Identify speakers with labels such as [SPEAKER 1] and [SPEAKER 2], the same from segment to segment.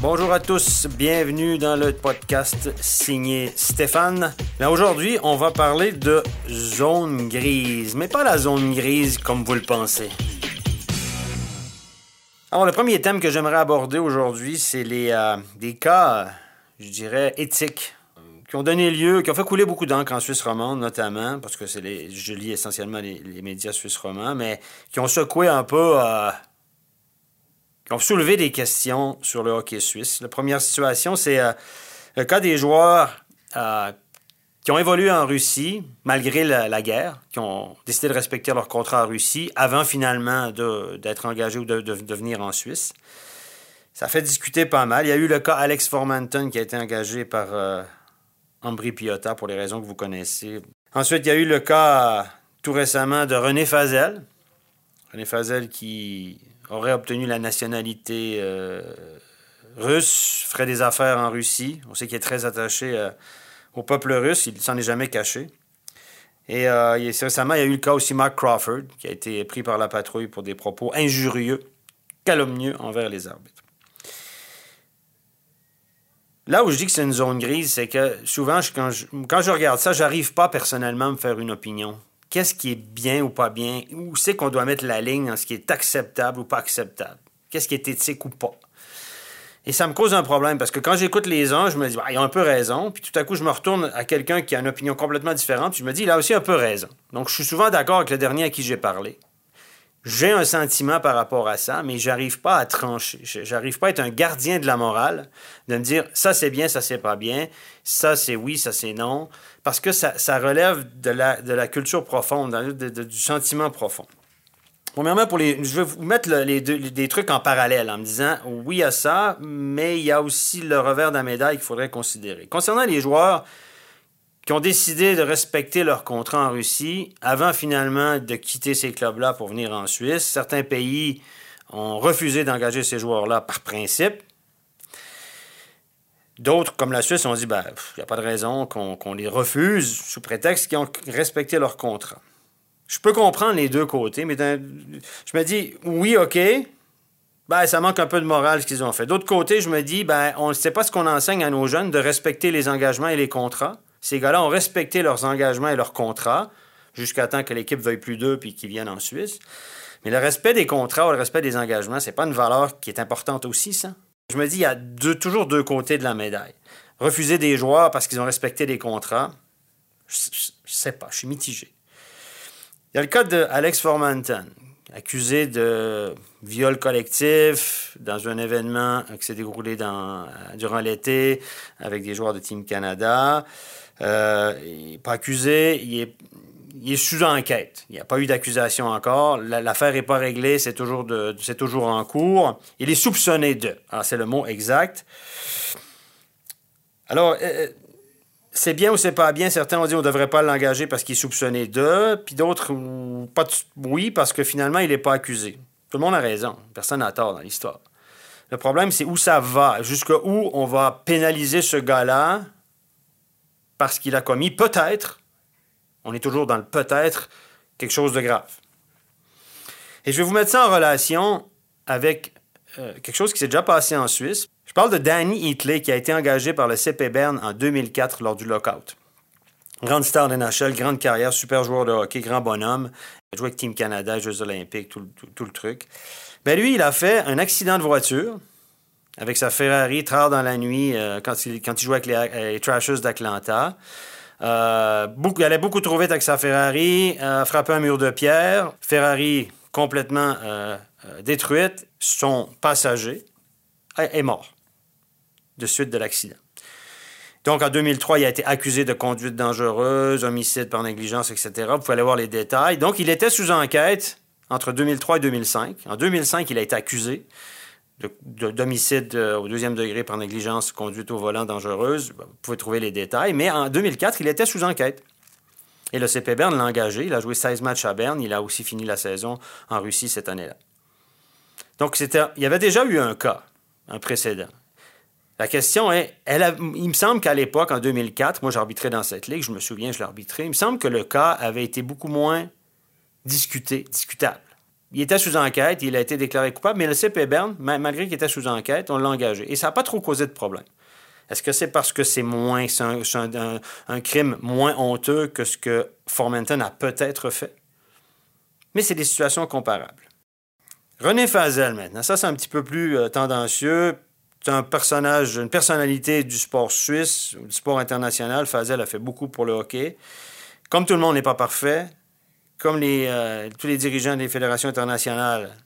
[SPEAKER 1] Bonjour à tous, bienvenue dans le podcast signé Stéphane. Aujourd'hui, on va parler de zone grise, mais pas la zone grise comme vous le pensez. Alors, le premier thème que j'aimerais aborder aujourd'hui, c'est les euh, des cas, je dirais, éthiques qui ont donné lieu, qui ont fait couler beaucoup d'encre en Suisse romande, notamment, parce que c'est les, je lis essentiellement les, médias suisses romans, mais qui ont secoué un peu, euh, qui ont soulevé des questions sur le hockey suisse. La première situation, c'est euh, le cas des joueurs euh, qui ont évolué en Russie, malgré la, guerre, qui ont décidé de respecter leur contrat en Russie avant finalement d'être engagés ou de, venir en Suisse. Ça fait discuter pas mal. Il y a eu le cas Alex Formanton qui a été engagé par Ambry Piotta pour les raisons que vous connaissez. Ensuite, il y a eu le cas tout récemment de René Fazel. René Fazel qui aurait obtenu la nationalité euh, russe, ferait des affaires en Russie. On sait qu'il est très attaché euh, au peuple russe, il s'en est jamais caché. Et euh, récemment, il y a eu le cas aussi Mark Crawford, qui a été pris par la patrouille pour des propos injurieux, calomnieux envers les arbitres. Là où je dis que c'est une zone grise, c'est que souvent, quand, je, regarde ça, j'arrive pas personnellement à me faire une opinion. Qu'est-ce qui est bien ou pas bien? Où c'est qu'on doit mettre la ligne dans ce qui est acceptable ou pas acceptable? Qu'est-ce qui est éthique ou pas? Et ça me cause un problème parce que quand j'écoute les uns, je me dis, bah, ils ont un peu raison. Puis tout à coup, je me retourne à quelqu'un qui a une opinion complètement différente. Puis je me dis, il a aussi un peu raison. Donc, je suis souvent d'accord avec le dernier à qui j'ai parlé. J'ai un sentiment par rapport à ça, mais j'arrive pas à trancher. J'arrive pas à être un gardien de la morale, de me dire ça c'est bien, ça c'est pas bien, ça c'est oui, ça c'est non, parce que ça, relève de la, de la culture profonde, du sentiment profond. Premièrement, pour les, je vais vous mettre les deux, des trucs en parallèle en me disant oui, a ça, mais il y a aussi le revers de la médaille qu'il faudrait considérer. Concernant les joueurs, qui ont décidé de respecter leur contrat en Russie avant finalement de quitter ces clubs-là pour venir en Suisse. Certains pays ont refusé d'engager ces joueurs-là par principe. D'autres, comme la Suisse, ont dit, il ben, n'y a pas de raison qu'on les refuse sous prétexte qu'ils ont respecté leur contrat. Je peux comprendre les deux côtés, mais je me dis, oui, OK, ben, ça manque un peu de morale ce qu'ils ont fait. D'autre côté, je me dis, ben, on ne sait pas ce qu'on enseigne à nos jeunes de respecter les engagements et les contrats. Ces gars-là ont respecté leurs engagements et leurs contrats jusqu'à temps que l'équipe veuille plus d'eux puis qu'ils viennent en Suisse. Mais le respect des contrats ou le respect des engagements, c'est pas une valeur qui est importante aussi, ça. Je me dis, il y a toujours deux côtés de la médaille. Refuser des joueurs parce qu'ils ont respecté des contrats, je, sais pas, je suis mitigé. Il y a le cas d'Alex Formanton, accusé de viol collectif dans un événement qui s'est déroulé durant l'été avec des joueurs de Team Canada. Euh, il n'est pas accusé, il est, sous enquête. Il n'y a pas eu d'accusation encore. L'affaire n'est pas réglée, c'est toujours, en cours. Il est soupçonné de. Alors, c'est le mot exact. Alors, euh, c'est bien ou c'est pas bien. Certains ont dit on ne devrait pas l'engager parce qu'il est soupçonné de, puis d'autres, oui, parce que finalement, il n'est pas accusé. Tout le monde a raison. Personne n'a tort dans l'histoire. Le problème, c'est où ça va? Jusqu'où on va pénaliser ce gars-là parce qu'il a commis peut-être, on est toujours dans le peut-être, quelque chose de grave. Et je vais vous mettre ça en relation avec euh, quelque chose qui s'est déjà passé en Suisse. Je parle de Danny Hitley qui a été engagé par le CP Bern en 2004 lors du lockout. Grande star de NHL, grande carrière, super joueur de hockey, grand bonhomme. Il a joué avec Team Canada, Jeux olympiques, tout, le truc. Ben lui, il a fait un accident de voiture avec sa Ferrari tard dans la nuit euh, quand, il, jouait avec les, Trashers d'Atlanta. Euh, il allait beaucoup trop vite avec sa Ferrari, a frappé un mur de pierre. Ferrari complètement euh, détruite. Son passager est mort de suite de l'accident. Donc, en 2003, il a été accusé de conduite dangereuse, homicide par négligence, etc. Vous pouvez aller voir les détails. Donc, il était sous enquête entre 2003 et 2005. En 2005, il a été accusé d'homicide euh, au deuxième degré par négligence, conduite au volant dangereuse. Vous pouvez trouver les détails. Mais en 2004, il était sous enquête. Et le CP Bern l'a engagé. Il a joué 16 matchs à Berne. Il a aussi fini la saison en Russie cette année-là. Donc, il y avait déjà eu un cas, un précédent. La question est, il me semble qu'à l'époque, en 2004, moi j'arbitrais dans cette ligue, je me souviens, je l'arbitrais, il me semble que le cas avait été beaucoup moins discuté, discutable. il était sous enquête, il a été déclaré coupable, mais le CP Berne, malgré qu'il était sous enquête, on l'a engagé. Et ça n'a pas trop causé de problème. Est-ce que c'est parce que c'est moins, un, crime moins honteux que ce que Formenton a peut-être fait? Mais c'est des situations comparables. René Fazel, maintenant. Ça, c'est un petit peu plus euh, tendancieux. C'est un personnage, une personnalité du sport suisse, du sport international. Fazel a fait beaucoup pour le hockey. Comme tout le monde n'est pas parfait, comme euh, tous les dirigeants des fédérations internationales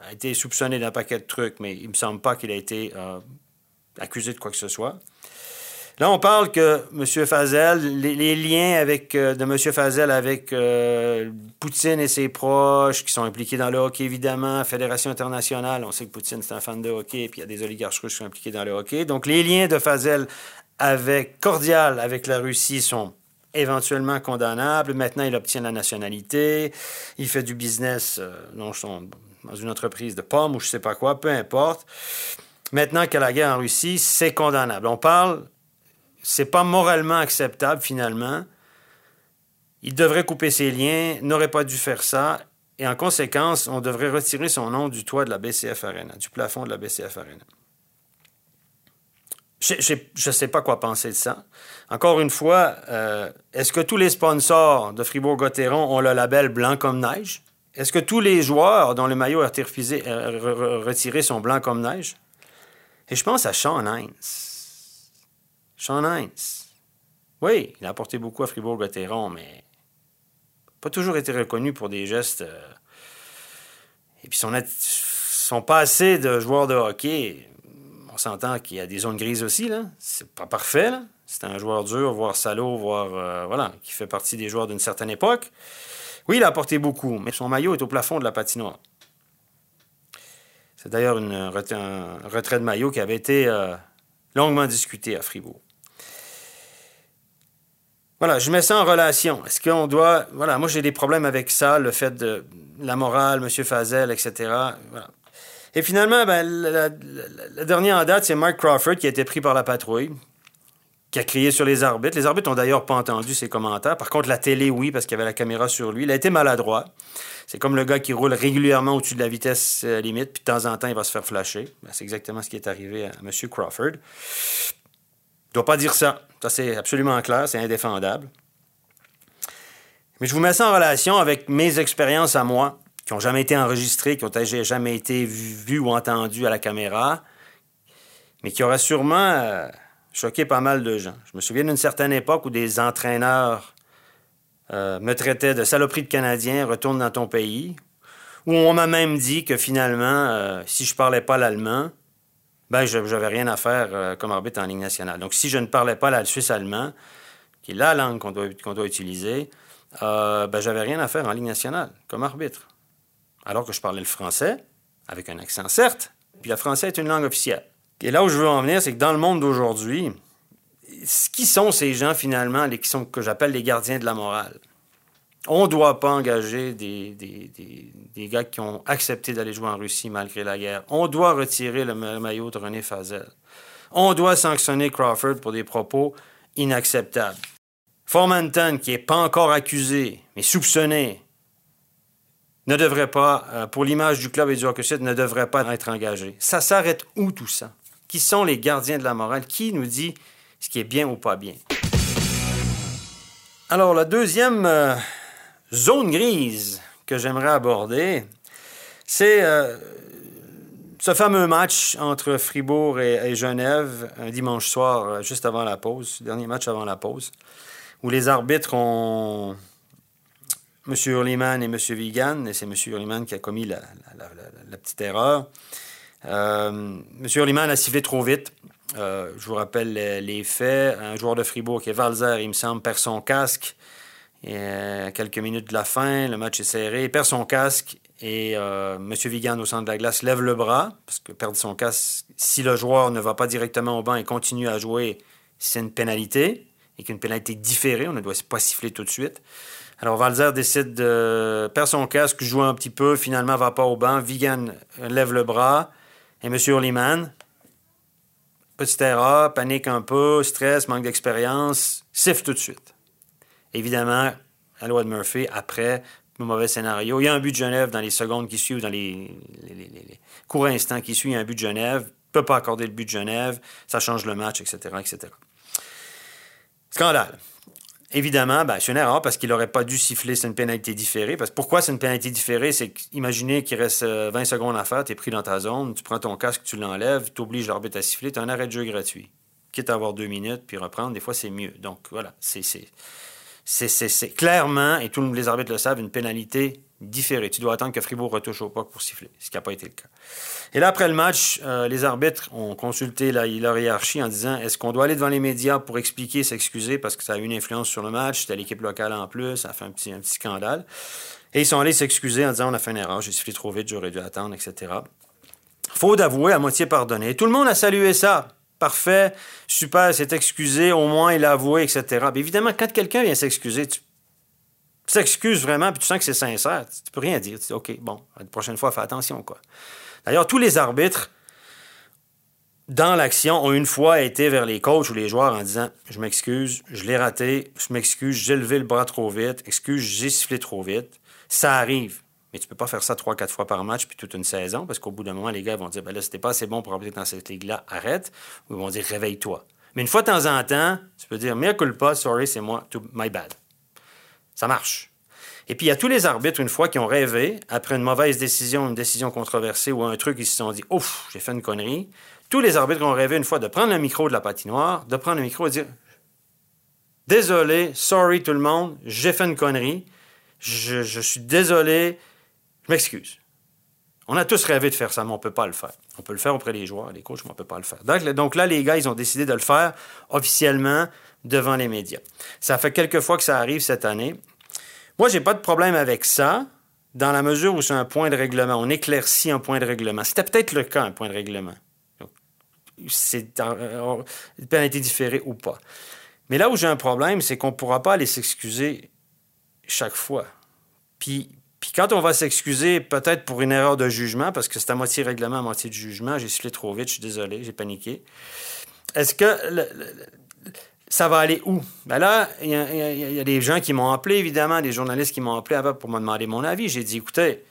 [SPEAKER 1] a été soupçonné d'un paquet de trucs, mais il ne me semble pas qu'il a été euh, accusé de quoi que ce soit. Là, on parle que M. Fazel, les, liens avec, euh, de M. Fazel avec Poutine et ses proches, qui sont impliqués dans le hockey, évidemment, Fédération internationale, on sait que Poutine, c'est un fan de hockey, puis il y a des oligarches russes qui sont impliqués dans le hockey. Donc, les liens de Fazel avec, cordial avec la Russie sont éventuellement condamnable. Maintenant, il obtient la nationalité. Il fait du business euh, non, dans une entreprise de pommes ou je sais pas quoi, peu importe. Maintenant qu'il y a la guerre en Russie, c'est condamnable. On parle, c'est pas moralement acceptable finalement. Il devrait couper ses liens, n'aurait pas dû faire ça. Et en conséquence, on devrait retirer son nom du toit de la BCF Arena, du plafond de la BCF Arena. Je ne sais pas quoi penser de ça. Encore une fois, euh, est-ce que tous les sponsors de Fribourg-Gotteron ont le label blanc comme neige? Est-ce que tous les joueurs dont le maillot a été euh, retiré sont blancs comme neige? Et je pense à Sean Hines. Sean Hines. Oui, il a apporté beaucoup à Fribourg-Gotteron, mais pas toujours été reconnu pour des gestes. Euh, et puis son, passé de joueur de hockey on s'entend qu'il y a des zones grises aussi, là. C'est pas parfait, là. C'est un joueur dur, voire salaud, voire, euh, voilà, qui fait partie des joueurs d'une certaine époque. Oui, il a apporté beaucoup, mais son maillot est au plafond de la patinoire. C'est d'ailleurs un retrait de maillot qui avait été euh, longuement discuté à Fribourg. Voilà, je mets ça en relation. Est-ce qu'on doit. Voilà, moi j'ai des problèmes avec ça, le fait de la morale, M. Fazel, etc. Et finalement, ben, la, dernière en date, c'est Mike Crawford qui a été pris par la patrouille, qui a crié sur les arbitres. Les arbitres n'ont d'ailleurs pas entendu ses commentaires. Par contre, la télé, oui, parce qu'il y avait la caméra sur lui. Il a été maladroit. C'est comme le gars qui roule régulièrement au-dessus de la vitesse euh, limite, puis de temps en temps, il va se faire flasher. Ben, c'est exactement ce qui est arrivé à M. Crawford. Je ne dois pas dire ça. Ça, c'est absolument clair, c'est indéfendable. Mais je vous mets ça en relation avec mes expériences à moi qui n'ont jamais été enregistrés, qui n'ont jamais été vus ou entendus à la caméra, mais qui auraient sûrement euh, choqué pas mal de gens. Je me souviens d'une certaine époque où des entraîneurs euh, me traitaient de saloperie de Canadien, retourne dans ton pays, où on m'a même dit que finalement, euh, si je parlais pas l'allemand, ben je n'avais rien à faire comme arbitre en ligne nationale. Donc si je ne parlais pas le suisse-allemand, qui est la langue qu'on doit, doit, utiliser, ben j'avais rien à faire en ligne nationale comme arbitre alors que je parlais le français, avec un accent certes, puis le français est une langue officielle. Et là où je veux en venir, c'est que dans le monde d'aujourd'hui, qui sont ces gens finalement les, qui sont, que j'appelle les gardiens de la morale? On ne doit pas engager des, gars qui ont accepté d'aller jouer en Russie malgré la guerre. On doit retirer le maillot de René Fazel. On doit sanctionner Crawford pour des propos inacceptables. Formanton, qui n'est pas encore accusé, mais soupçonné, ne devrait pas, euh, pour l'image du club et du hockey ne devrait pas être engagé. Ça s'arrête où tout ça? Qui sont les gardiens de la morale? Qui nous dit ce qui est bien ou pas bien? Alors, la deuxième euh, zone grise que j'aimerais aborder, c'est euh, ce fameux match entre Fribourg et, Genève, un dimanche soir, juste avant la pause, dernier match avant la pause, où les arbitres ont M. Hurliman et M. Vigan, et c'est M. Hurliman qui a commis la, petite erreur. Euh, M. Hurliman a sifflé trop vite. Euh, je vous rappelle les, faits. Un joueur de Fribourg qui est Valzer, il me semble, perd son casque. Et, à quelques minutes de la fin, le match est serré. Il perd son casque et euh, M. Vigan, au centre de la glace, lève le bras. Parce que perdre son casque, si le joueur ne va pas directement au banc et continue à jouer, c'est une pénalité. Et qu'une pénalité différée, on ne doit pas siffler tout de suite. Alors, Valzer décide de perdre son casque, joue un petit peu, finalement va pas au banc. Vigan lève le bras. Et M. Hurliman, petite erreur, panique un peu, stress, manque d'expérience, siffle tout de suite. Évidemment, à loi de Murphy, après, mauvais scénario. Il y a un but de Genève dans les secondes qui suivent, dans les, courts instants qui suivent, il y a un but de Genève. ne peut pas accorder le but de Genève. Ça change le match, etc., etc. Scandale. Évidemment, ben, c'est une erreur parce qu'il n'aurait pas dû siffler, c'est une pénalité différée. Parce pourquoi c'est une pénalité différée? C'est qu'imaginez qu'il reste 20 euh, secondes à faire, tu es pris dans ta zone, tu prends ton casque, tu l'enlèves, tu obliges l'arbitre à siffler, tu as un arrêt de jeu gratuit. Quitte à avoir deux minutes, puis reprendre, des fois c'est mieux. Donc voilà, c'est c'est clairement, et tous les arbitres le savent, une pénalité différée. Tu dois attendre que Fribourg retouche au puck pour siffler, ce qui n'a pas été le cas. Et là, après le match, euh, les arbitres ont consulté la, leur hiérarchie en disant est-ce qu'on doit aller devant les médias pour expliquer, s'excuser parce que ça a eu une influence sur le match, c'était l'équipe locale en plus, ça a fait un petit, scandale. Et ils sont allés s'excuser en disant on a fait une erreur, j'ai sifflé trop vite, j'aurais dû attendre, etc. Faut d'avouer, à moitié pardonné. Tout le monde a salué ça parfait, super, s'est excusé, au moins il a avoué, etc. Mais évidemment, quand quelqu'un vient s'excuser, tu s'excuses vraiment, puis tu sens que c'est sincère, tu peux rien dire. Tu dis, OK, bon, la prochaine fois, fais attention, quoi. D'ailleurs, tous les arbitres, dans l'action, ont une fois été vers les coachs ou les joueurs en disant Je m'excuse, je l'ai raté, je m'excuse, j'ai levé le bras trop vite, excuse, j'ai sifflé trop vite. Ça arrive. Mais tu peux pas faire ça trois, quatre fois par match puis toute une saison, parce qu'au bout d'un moment, les gars vont dire ben là, c'était pas assez bon pour arbitrer dans cette ligue-là, arrête. Ou ils vont dire réveille-toi. Mais une fois de temps en temps, tu peux dire mea culpa, sorry, c'est moi, my bad. Ça marche. Et puis, il y a tous les arbitres, une fois, qui ont rêvé, après une mauvaise décision, une décision controversée ou un truc, ils se sont dit Ouf, j'ai fait une connerie. Tous les arbitres ont rêvé une fois de prendre le micro de la patinoire, de prendre le micro et dire Désolé, sorry tout le monde, j'ai fait une connerie. Je suis désolé, je m'excuse. On a tous rêvé de faire ça, mais on ne peut pas le faire. On peut le faire auprès des joueurs, des coachs, mais on ne peut pas le faire. Donc, là, les gars, ils ont décidé de le faire officiellement devant les médias. Ça fait quelques fois que ça arrive cette année. Moi, j'ai pas de problème avec ça, dans la mesure où c'est un point de règlement. On éclaircit un point de règlement. C'était peut-être le cas, un point de règlement. C'est une pénalité différée ou pas. Mais là où j'ai un problème, c'est qu'on ne pourra pas aller s'excuser chaque fois. Puis, puis quand on va s'excuser, peut-être pour une erreur de jugement, parce que c'est à moitié règlement, à moitié de jugement, j'ai sifflé trop vite, je suis désolé, j'ai paniqué. Est-ce que ça va aller où? Ben là, il y, a des gens qui m'ont appelé, évidemment, des journalistes qui m'ont appelé pour me demander mon avis. J'ai dit, écoutez,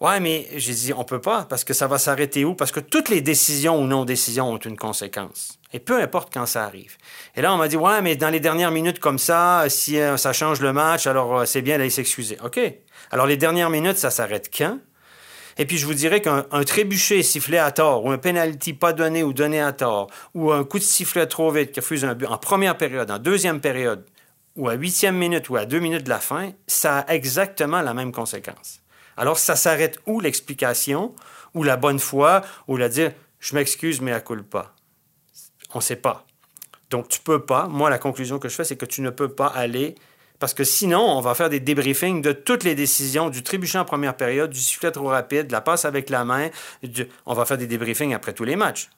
[SPEAKER 1] ouais, mais j'ai dit, on peut pas, parce que ça va s'arrêter où? Parce que toutes les décisions ou non-décisions ont une conséquence. Et peu importe quand ça arrive. Et là, on m'a dit, ouais, mais dans les dernières minutes comme ça, si euh, ça change le match, alors euh, c'est bien d'aller s'excuser. OK. Alors, les dernières minutes, ça s'arrête quand? Et puis, je vous dirais qu'un trébuchet sifflé à tort, ou un penalty pas donné ou donné à tort, ou un coup de sifflet trop vite qui refuse un but en première période, en deuxième période, ou à huitième minute, ou à deux minutes de la fin, ça a exactement la même conséquence. Alors, ça s'arrête où l'explication, ou la bonne foi, ou la dire je m'excuse, mais à pas? On ne sait pas. Donc, tu peux pas. Moi, la conclusion que je fais, c'est que tu ne peux pas aller parce que sinon, on va faire des débriefings de toutes les décisions, du trébuchet en première période, du sifflet trop rapide, de la passe avec la main. On va faire des débriefings après tous les matchs.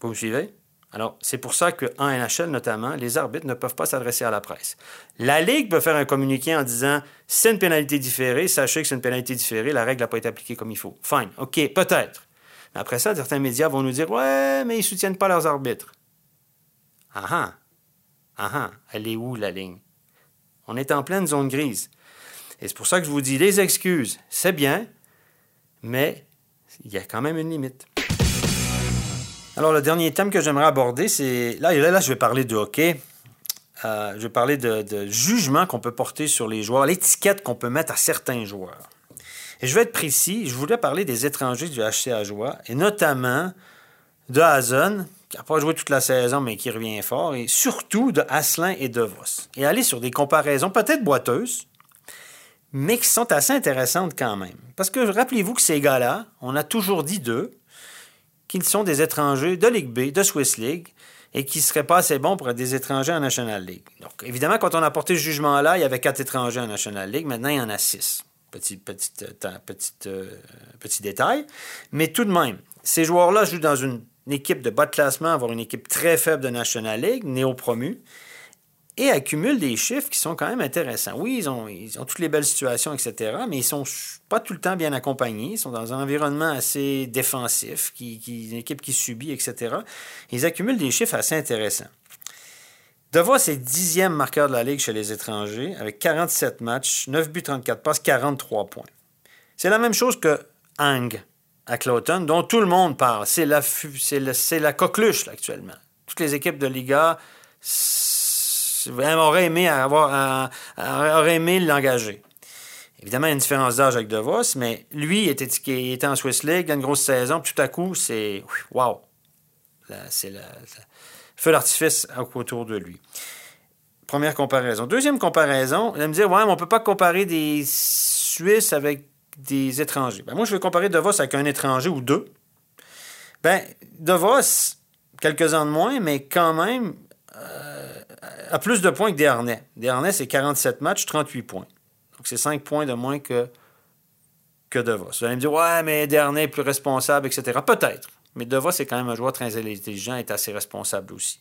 [SPEAKER 1] Vous me suivez? Alors, c'est pour ça qu'en NHL, notamment, les arbitres ne peuvent pas s'adresser à la presse. La Ligue peut faire un communiqué en disant c'est une pénalité différée, sachez que c'est une pénalité différée, la règle n'a pas été appliquée comme il faut. Fine, OK, peut-être. Mais après ça, certains médias vont nous dire ouais, mais ils ne soutiennent pas leurs arbitres. Ah ah. Ah ah, elle est où la ligne? On est en pleine zone grise. Et c'est pour ça que je vous dis, les excuses, c'est bien, mais il y a quand même une limite. Alors, le dernier thème que j'aimerais aborder, c'est... Là, là, là, je vais parler de hockey. Euh, je vais parler de, jugement qu'on peut porter sur les joueurs, l'étiquette qu'on peut mettre à certains joueurs. Et je vais être précis, je voulais parler des étrangers du HCA Joie, et notamment de Hazen, qui n'a pas joué toute la saison, mais qui revient fort, et surtout de Asselin et de Vos. Et aller sur des comparaisons peut-être boiteuses, mais qui sont assez intéressantes quand même. Parce que rappelez-vous que ces gars-là, on a toujours dit d'eux qu'ils sont des étrangers de Ligue B, de Swiss League, et qui ne seraient pas assez bons pour être des étrangers en National League. Donc, évidemment, quand on a porté ce jugement-là, il y avait quatre étrangers en National League. Maintenant, il y en a six. Petit, petit, euh, petit, euh, petit détail. Mais tout de même, ces joueurs-là jouent dans une une équipe de bas de classement, avoir une équipe très faible de National League, néo-promu, et accumule des chiffres qui sont quand même intéressants. Oui, ils ont, toutes les belles situations, etc., mais ils sont pas tout le temps bien accompagnés. Ils sont dans un environnement assez défensif, qui, une équipe qui subit, etc. Ils accumulent des chiffres assez intéressants. DeVos est dixième marqueur de la Ligue chez les étrangers, avec 47 matchs, 9 buts, 34 passes, 43 points. C'est la même chose que Hang à Cloton, dont tout le monde parle. C'est la, c'est la coqueluche actuellement. Toutes les équipes de Liga auraient aimé, avoir, aimé l'engager. Évidemment, il y a une différence d'âge avec DeVos, mais lui, il était, était en Swiss League, il a une grosse saison, puis tout à coup, c'est. Wow! C'est le feu d'artifice autour de lui. Première comparaison. Deuxième comparaison, vous allez me dire, ouais, mais on ne peut pas comparer des Suisses avec des étrangers. Ben, moi, je vais comparer DeVos avec un étranger ou deux. Ben, DeVos, quelques ans de moins, mais quand même, euh, a plus de points que Desharnais. Desharnais, c'est 47 matchs, 38 points. Donc, c'est 5 points de moins que, que DeVos. Vous allez me dire, ouais, mais Desharnais est plus responsable, etc. Peut-être. Mais DeVos, c'est quand même un joueur très intelligent et est assez responsable aussi.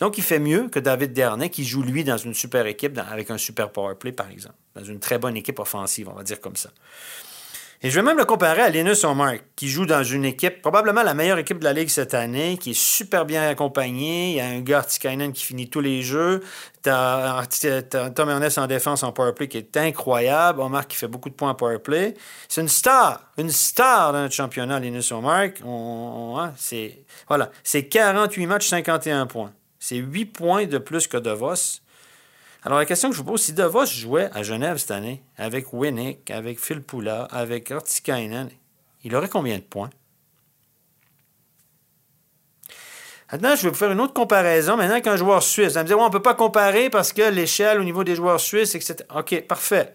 [SPEAKER 1] Donc, il fait mieux que David Dernay, qui joue, lui, dans une super équipe, avec un super power play, par exemple. Dans une très bonne équipe offensive, on va dire comme ça. Et je vais même le comparer à Linus Omar, qui joue dans une équipe, probablement la meilleure équipe de la Ligue cette année, qui est super bien accompagnée. Il y a un gars, Artikainen, qui finit tous les jeux. T'as Tom Ernest en défense en powerplay qui est incroyable. Omar qui fait beaucoup de points en powerplay. C'est une star, une star dans notre championnat, Linus Omar. Hein, c'est voilà, c'est 48 matchs, 51 points. C'est 8 points de plus que DeVos. Alors, la question que je vous pose, si DeVos jouait à Genève cette année, avec Winnick, avec Phil Poula, avec Artikainen, il aurait combien de points? Maintenant, je vais vous faire une autre comparaison maintenant qu'un joueur suisse. Vous allez me dire, on ne peut pas comparer parce que l'échelle au niveau des joueurs suisses, etc. OK, parfait.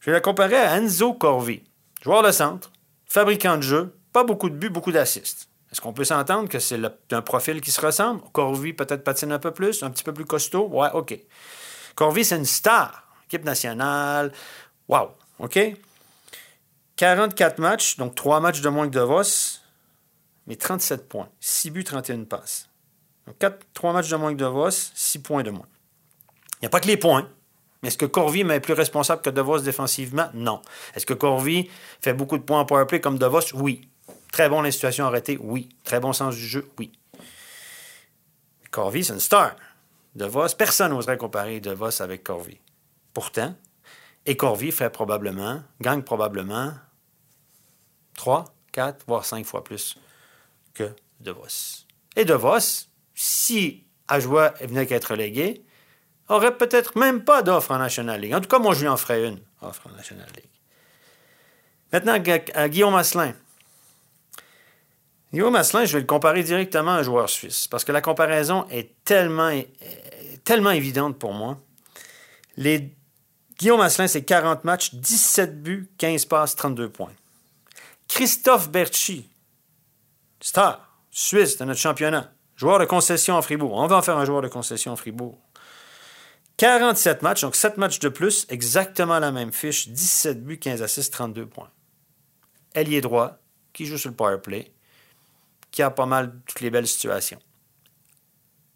[SPEAKER 1] Je vais la comparer à Enzo Corvi, joueur de centre, fabricant de jeu, pas beaucoup de buts, beaucoup d'assists. Est-ce qu'on peut s'entendre que c'est un profil qui se ressemble? Corvi peut-être patine un peu plus, un petit peu plus costaud? Ouais, OK. Corvi, c'est une star. Équipe nationale. Wow. OK? 44 matchs, donc 3 matchs de moins que DeVos, mais 37 points. 6 buts, 31 passes. Donc 4, 3 matchs de moins que DeVos, 6 points de moins. Il n'y a pas que les points. Est-ce que Corvi est plus responsable que DeVos défensivement? Non. Est-ce que Corvi fait beaucoup de points en powerplay comme DeVos? Oui. Très bon les situations? Oui. Très bon sens du jeu? Oui. Corvi, c'est une star de Vos. Personne n'oserait comparer De Vos avec Corvi. Pourtant, et Corvi fait probablement, gagne probablement 3, 4, voire 5 fois plus que De Vos. Et De Vos, si Ajoie venait qu'à être relégué, aurait peut-être même pas d'offre en National League. En tout cas, moi, je lui en ferais une offre en National League. Maintenant, à Guillaume Asselin. Guillaume Asselin, je vais le comparer directement à un joueur suisse parce que la comparaison est tellement évidente pour moi. Guillaume Asselin, c'est 40 matchs, 17 buts, 15 passes, 32 points. Christophe Berchi, star, Suisse de notre championnat, joueur de concession en Fribourg. On va en faire un joueur de concession en Fribourg. 47 matchs, donc 7 matchs de plus, exactement la même fiche, 17 buts, 15 assists, 32 points. Ailier droit, qui joue sur le power play, qui a pas mal toutes les belles situations.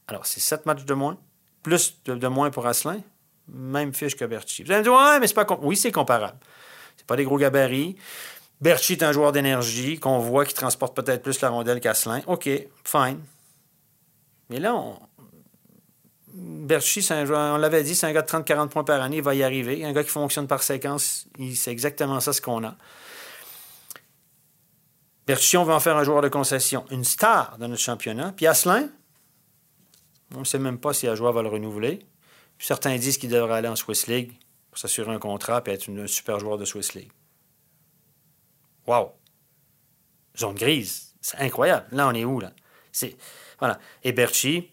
[SPEAKER 1] Alors, c'est 7 matchs de moins, plus de, moins pour Asselin, même fiche que Berchi. Vous allez me dire, ouais, mais c'est pas. Oui, c'est comparable. C'est pas des gros gabarits. Berchi est un joueur d'énergie qu'on voit qui transporte peut-être plus la rondelle qu'Asselin. OK, fine. Mais là, on... Berchi, on l'avait dit, c'est un gars de 30-40 points par année, il va y arriver. Un gars qui fonctionne par séquence, c'est exactement ça ce qu'on a. Berchi, on va en faire un joueur de concession, une star de notre championnat. Puis Asselin, on ne sait même pas si Ajoie va le renouveler. certains disent qu'il devrait aller en Swiss League pour s'assurer un contrat et être un super joueur de Swiss League. Wow! Zone grise. C'est incroyable. Là, on est où, là? C'est... Voilà. Et Berchi,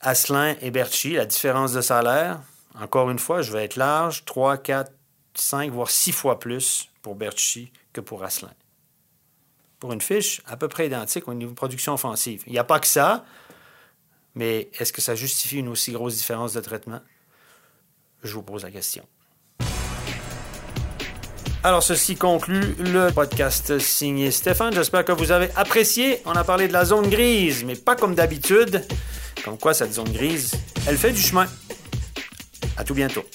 [SPEAKER 1] Asselin et Berchi, la différence de salaire, encore une fois, je vais être large, 3, 4, 5, voire 6 fois plus pour Berchi que pour Asselin. Pour une fiche à peu près identique au niveau de production offensive. Il n'y a pas que ça. Mais est-ce que ça justifie une aussi grosse différence de traitement? Je vous pose la question. Alors, ceci conclut le podcast signé Stéphane. J'espère que vous avez apprécié. On a parlé de la zone grise, mais pas comme d'habitude. Comme quoi, cette zone grise, elle fait du chemin. À tout bientôt.